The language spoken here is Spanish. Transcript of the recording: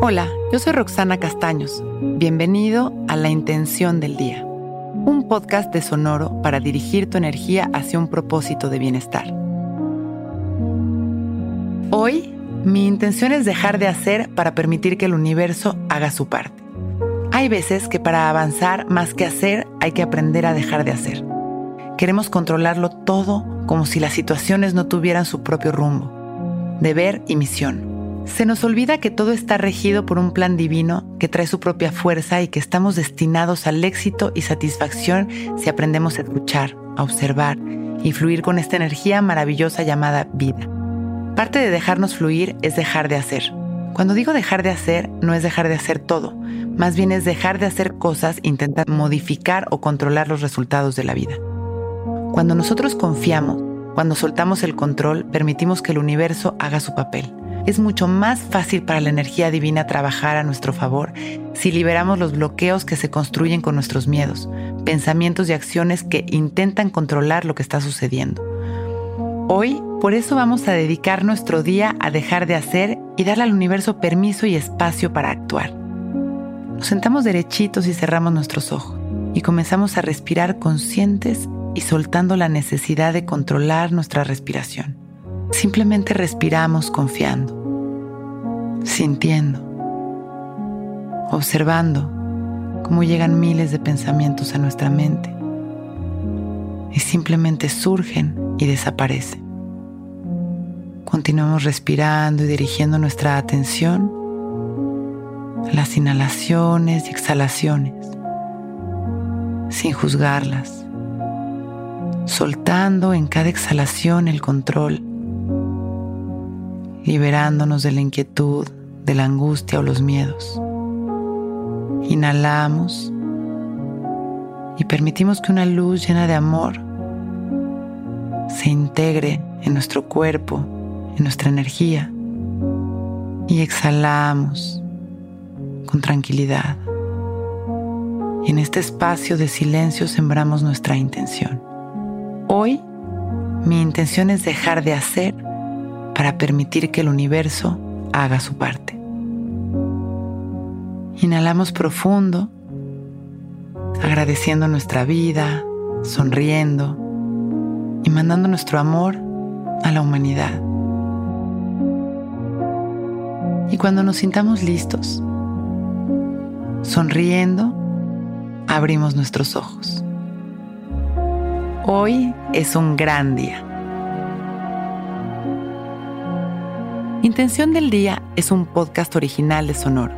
Hola, yo soy Roxana Castaños. Bienvenido a La Intención del Día, un podcast de Sonoro para dirigir tu energía hacia un propósito de bienestar. Hoy, mi intención es dejar de hacer para permitir que el universo haga su parte. Hay veces que para avanzar más que hacer hay que aprender a dejar de hacer. Queremos controlarlo todo como si las situaciones no tuvieran su propio rumbo, deber y misión. Se nos olvida que todo está regido por un plan divino que trae su propia fuerza y que estamos destinados al éxito y satisfacción si aprendemos a escuchar, a observar y fluir con esta energía maravillosa llamada vida. Parte de dejarnos fluir es dejar de hacer. Cuando digo dejar de hacer, no es dejar de hacer todo, más bien es dejar de hacer cosas intentar modificar o controlar los resultados de la vida. Cuando nosotros confiamos, cuando soltamos el control, permitimos que el universo haga su papel es mucho más fácil para la energía divina trabajar a nuestro favor si liberamos los bloqueos que se construyen con nuestros miedos, pensamientos y acciones que intentan controlar lo que está sucediendo. Hoy, por eso vamos a dedicar nuestro día a dejar de hacer y darle al universo permiso y espacio para actuar. Nos sentamos derechitos y cerramos nuestros ojos y comenzamos a respirar conscientes y soltando la necesidad de controlar nuestra respiración. Simplemente respiramos confiando sintiendo, observando cómo llegan miles de pensamientos a nuestra mente y simplemente surgen y desaparecen. Continuamos respirando y dirigiendo nuestra atención a las inhalaciones y exhalaciones, sin juzgarlas, soltando en cada exhalación el control, liberándonos de la inquietud, de la angustia o los miedos. Inhalamos y permitimos que una luz llena de amor se integre en nuestro cuerpo, en nuestra energía. Y exhalamos con tranquilidad. Y en este espacio de silencio sembramos nuestra intención. Hoy mi intención es dejar de hacer para permitir que el universo haga su parte. Inhalamos profundo, agradeciendo nuestra vida, sonriendo y mandando nuestro amor a la humanidad. Y cuando nos sintamos listos, sonriendo, abrimos nuestros ojos. Hoy es un gran día. Intención del Día es un podcast original de Sonoro